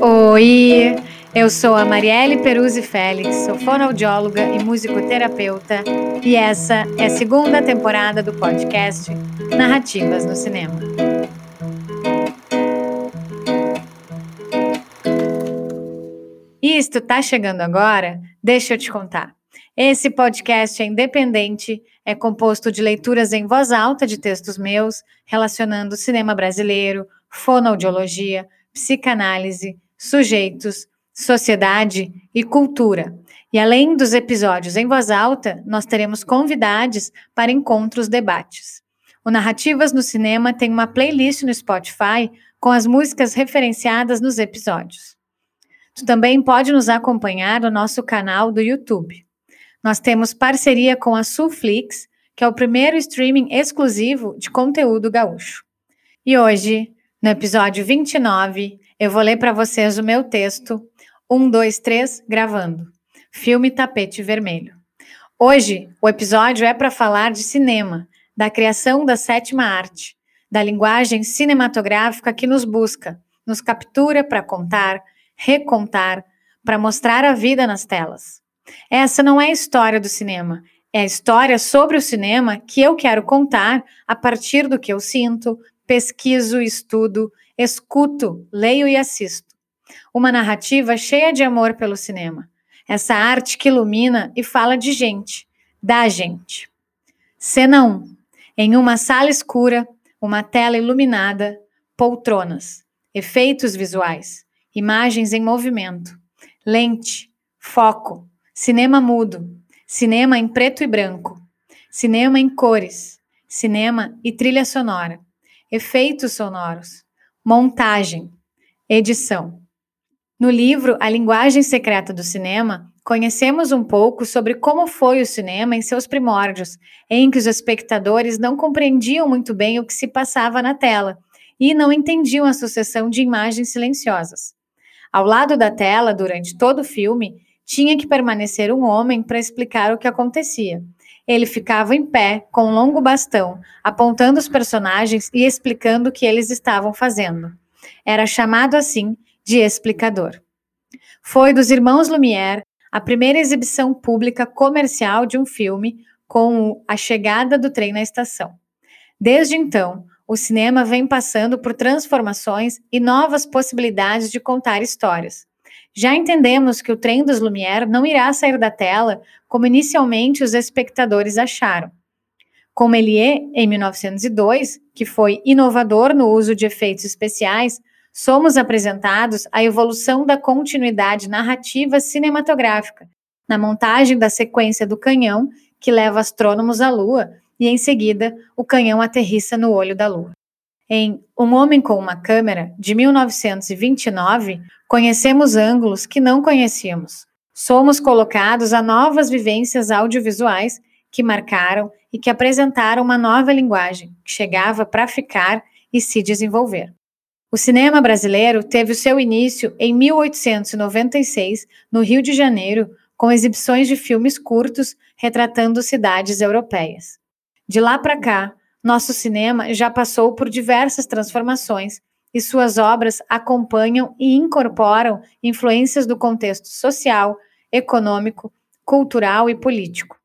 Oi, eu sou a Marielle Peruzzi Félix, sou fonoaudióloga e musicoterapeuta, e essa é a segunda temporada do podcast Narrativas no Cinema. Isto tá chegando agora? Deixa eu te contar. Esse podcast é independente, é composto de leituras em voz alta de textos meus, relacionando cinema brasileiro, fonoaudiologia, psicanálise, sujeitos, sociedade e cultura. E além dos episódios em voz alta, nós teremos convidados para encontros debates. O Narrativas no Cinema tem uma playlist no Spotify com as músicas referenciadas nos episódios. Tu também pode nos acompanhar no nosso canal do YouTube. Nós temos parceria com a Sulflix, que é o primeiro streaming exclusivo de conteúdo gaúcho. E hoje, no episódio 29, eu vou ler para vocês o meu texto 1, 2, 3, gravando. Filme Tapete Vermelho. Hoje, o episódio é para falar de cinema, da criação da sétima arte, da linguagem cinematográfica que nos busca, nos captura para contar, recontar, para mostrar a vida nas telas. Essa não é a história do cinema, é a história sobre o cinema que eu quero contar a partir do que eu sinto, pesquiso, estudo, escuto, leio e assisto. Uma narrativa cheia de amor pelo cinema. Essa arte que ilumina e fala de gente, da gente. Cena 1. Em uma sala escura, uma tela iluminada, poltronas, efeitos visuais, imagens em movimento, lente, foco, cinema mudo, cinema em preto e branco, cinema em cores, cinema e trilha sonora, efeitos sonoros, montagem, edição. No livro A Linguagem Secreta do Cinema, conhecemos um pouco sobre como foi o cinema em seus primórdios, em que os espectadores não compreendiam muito bem o que se passava na tela e não entendiam a sucessão de imagens silenciosas. Ao lado da tela, durante todo o filme, tinha que permanecer um homem para explicar o que acontecia. Ele ficava em pé, com um longo bastão, apontando os personagens e explicando o que eles estavam fazendo. Era chamado assim de explicador. Foi dos irmãos Lumière a primeira exibição pública comercial de um filme com a chegada do trem na estação. Desde então, o cinema vem passando por transformações e novas possibilidades de contar histórias. Já entendemos que o trem dos Lumière não irá sair da tela como inicialmente os espectadores acharam. Com Méliès, em 1902, que foi inovador no uso de efeitos especiais, somos apresentados à evolução da continuidade narrativa cinematográfica, na montagem da sequência do canhão que leva astrônomos à Lua e, em seguida, o canhão aterrissa no olho da Lua. Em Um Homem com uma Câmera, de 1929, conhecemos ângulos que não conhecíamos. Somos colocados a novas vivências audiovisuais que marcaram e que apresentaram uma nova linguagem que chegava para ficar e se desenvolver. O cinema brasileiro teve o seu início em 1896, no Rio de Janeiro, com exibições de filmes curtos retratando cidades europeias. De lá para cá, nosso cinema já passou por diversas transformações e suas obras acompanham e incorporam influências do contexto social, econômico, cultural e político.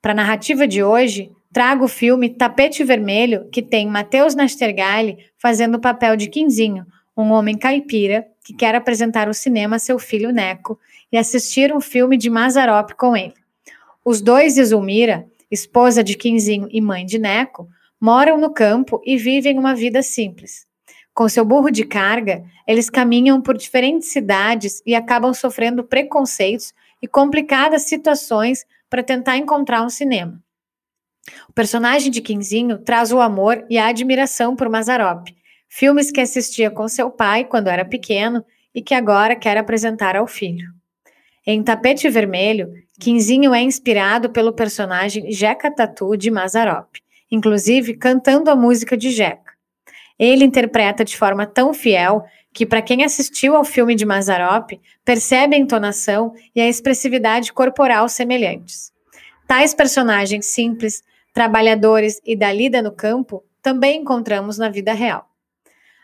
Para a narrativa de hoje, trago o filme Tapete Vermelho, que tem Matheus Nastergalli fazendo o papel de Quinzinho, um homem caipira que quer apresentar o cinema a seu filho Neco e assistir um filme de Mazarop com ele. Os dois e Zulmira, esposa de Quinzinho e mãe de Neco, moram no campo e vivem uma vida simples. Com seu burro de carga, eles caminham por diferentes cidades e acabam sofrendo preconceitos e complicadas situações para tentar encontrar um cinema. O personagem de Quinzinho traz o amor e a admiração por Mazarop, filmes que assistia com seu pai quando era pequeno e que agora quer apresentar ao filho. Em Tapete Vermelho, Quinzinho é inspirado pelo personagem Jeca Tatu de Mazarop, inclusive cantando a música de Jeca. Ele interpreta de forma tão fiel que, para quem assistiu ao filme de Mazarop, percebe a entonação e a expressividade corporal semelhantes. Tais personagens simples, trabalhadores e da lida no campo também encontramos na vida real.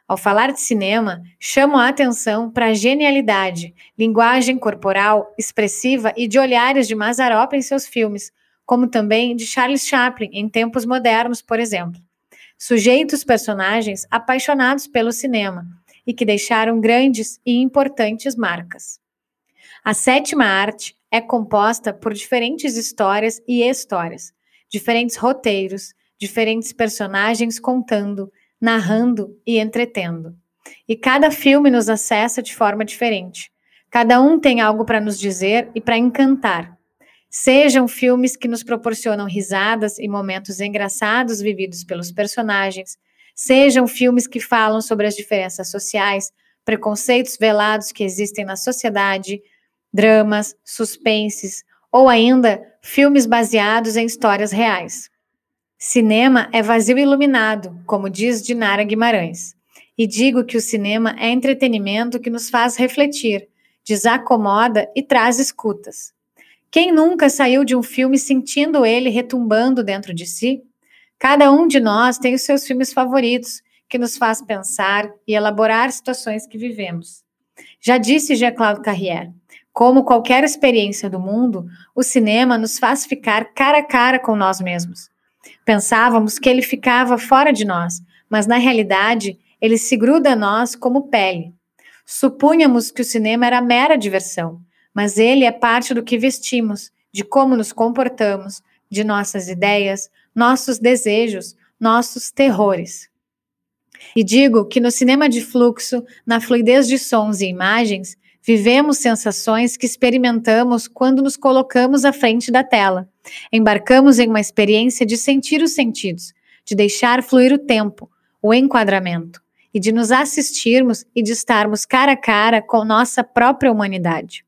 Ao falar de cinema, chamo a atenção para a genialidade, linguagem corporal, expressiva e de olhares de Mazarop em seus filmes, como também de Charles Chaplin em tempos modernos, por exemplo. Sujeitos personagens apaixonados pelo cinema e que deixaram grandes e importantes marcas. A sétima arte é composta por diferentes histórias e histórias, diferentes roteiros, diferentes personagens contando, narrando e entretendo. E cada filme nos acessa de forma diferente. Cada um tem algo para nos dizer e para encantar. Sejam filmes que nos proporcionam risadas e momentos engraçados vividos pelos personagens, sejam filmes que falam sobre as diferenças sociais, preconceitos velados que existem na sociedade, dramas, suspenses ou ainda filmes baseados em histórias reais. Cinema é vazio iluminado, como diz Dinara Guimarães. E digo que o cinema é entretenimento que nos faz refletir, desacomoda e traz escutas. Quem nunca saiu de um filme sentindo ele retumbando dentro de si? Cada um de nós tem os seus filmes favoritos, que nos faz pensar e elaborar situações que vivemos. Já disse Jean-Claude Carrière, como qualquer experiência do mundo, o cinema nos faz ficar cara a cara com nós mesmos. Pensávamos que ele ficava fora de nós, mas na realidade ele se gruda a nós como pele. Supunhamos que o cinema era mera diversão, mas ele é parte do que vestimos, de como nos comportamos, de nossas ideias, nossos desejos, nossos terrores. E digo que no cinema de fluxo, na fluidez de sons e imagens, vivemos sensações que experimentamos quando nos colocamos à frente da tela. Embarcamos em uma experiência de sentir os sentidos, de deixar fluir o tempo, o enquadramento, e de nos assistirmos e de estarmos cara a cara com nossa própria humanidade.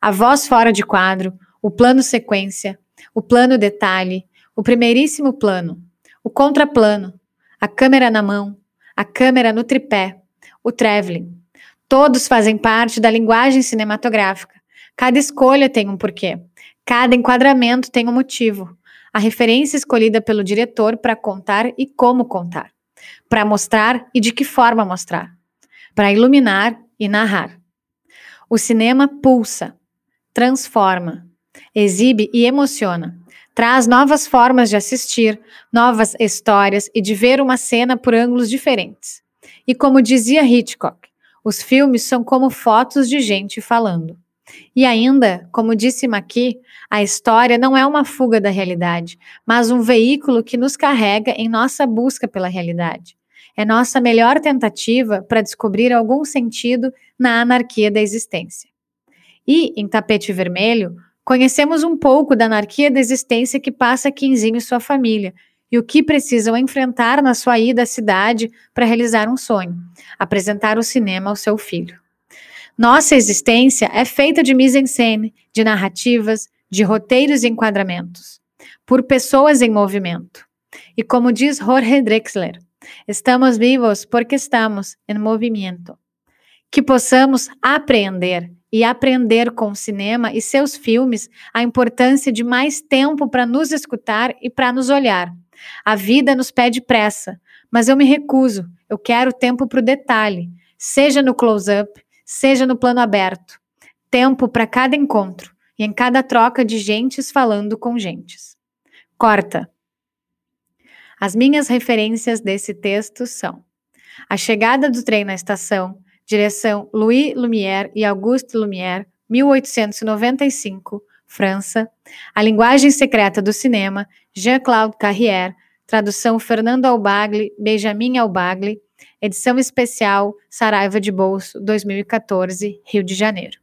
A voz fora de quadro, o plano sequência, o plano detalhe, o primeiríssimo plano, o contraplano, a câmera na mão, a câmera no tripé, o traveling. Todos fazem parte da linguagem cinematográfica. Cada escolha tem um porquê. Cada enquadramento tem um motivo. A referência escolhida pelo diretor para contar e como contar. Para mostrar e de que forma mostrar. Para iluminar e narrar. O cinema pulsa, transforma, exibe e emociona. Traz novas formas de assistir, novas histórias e de ver uma cena por ângulos diferentes. E como dizia Hitchcock, os filmes são como fotos de gente falando. E ainda, como disse Maqui, a história não é uma fuga da realidade, mas um veículo que nos carrega em nossa busca pela realidade. É nossa melhor tentativa para descobrir algum sentido na anarquia da existência. E, em Tapete Vermelho, conhecemos um pouco da anarquia da existência que passa Quinzinho e sua família, e o que precisam enfrentar na sua ida à cidade para realizar um sonho: apresentar o cinema ao seu filho. Nossa existência é feita de mise-en-scène, de narrativas, de roteiros e enquadramentos, por pessoas em movimento. E como diz Jorge Drexler, estamos vivos porque estamos em movimento. Que possamos apreender e aprender com o cinema e seus filmes a importância de mais tempo para nos escutar e para nos olhar. A vida nos pede pressa, mas eu me recuso. Eu quero tempo para o detalhe, seja no close-up, seja no plano aberto. Tempo para cada encontro e em cada troca de gentes falando com gentes. Corta. As minhas referências desse texto são: A chegada do trem na estação, direção Louis Lumière e Auguste Lumière, 1895, França. A linguagem secreta do cinema, Jean-Claude Carrière, tradução Fernando Albagli, Benjamin Albagli, edição especial Saraiva de Bolso, 2014, Rio de Janeiro.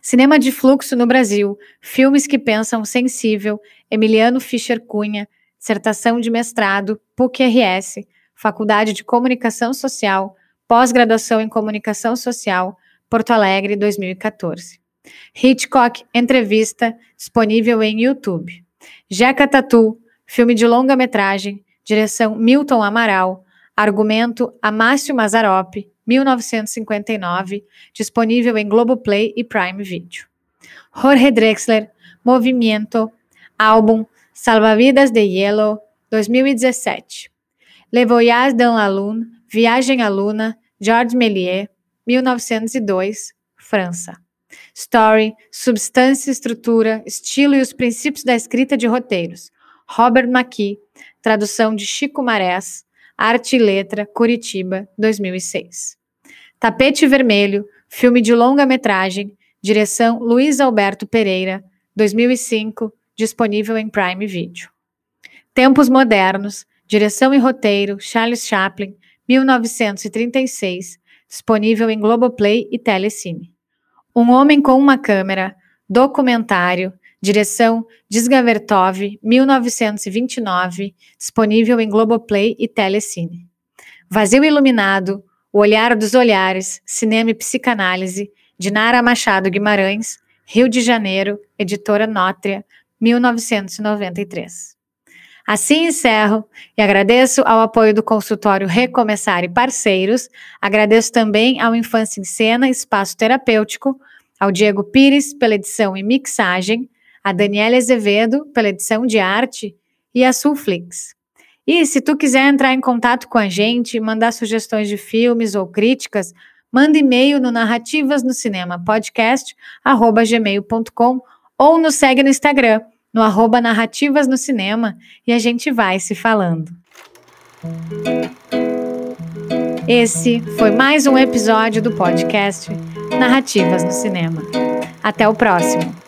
Cinema de fluxo no Brasil, filmes que pensam sensível, Emiliano Fischer Cunha, dissertação de mestrado, PUC-RS, Faculdade de Comunicação Social, pós-graduação em Comunicação Social, Porto Alegre, 2014. Hitchcock, entrevista, disponível em YouTube. Jeca Tatu, filme de longa-metragem, direção Milton Amaral, argumento Amácio Mazarop, 1959, disponível em Globoplay e Prime Video. Jorge Drexler, Movimento, álbum Salvavidas de Yellow, 2017. Le Voyage dans la Lune, Viagem à Luna, Georges Méliès, 1902, França. Story, substância, estrutura, estilo e os princípios da escrita de roteiros. Robert McKee, tradução de Chico Marés, Arte e Letra, Curitiba, 2006. Tapete Vermelho, filme de longa-metragem, direção Luiz Alberto Pereira, 2005, disponível em Prime Video. Tempos Modernos, direção e roteiro Charles Chaplin, 1936, disponível em Globoplay e Telecine. Um Homem com uma Câmera, documentário, direção Desgavertov, 1929, disponível em Globoplay e Telecine. Vazio Iluminado, O Olhar dos Olhares, Cinema e Psicanálise, de Nara Machado Guimarães, Rio de Janeiro, editora Nótria, 1993. Assim encerro e agradeço ao apoio do consultório Recomeçar e parceiros. Agradeço também ao Infância em Cena Espaço Terapêutico, ao Diego Pires pela edição e mixagem, a Daniela Azevedo pela edição de arte e a Sulflix. E se tu quiser entrar em contato com a gente, mandar sugestões de filmes ou críticas, manda e-mail no narrativas ou nos segue no Instagram no arroba Narrativas no Cinema e a gente vai se falando. Esse foi mais um episódio do podcast Narrativas no Cinema. Até o próximo!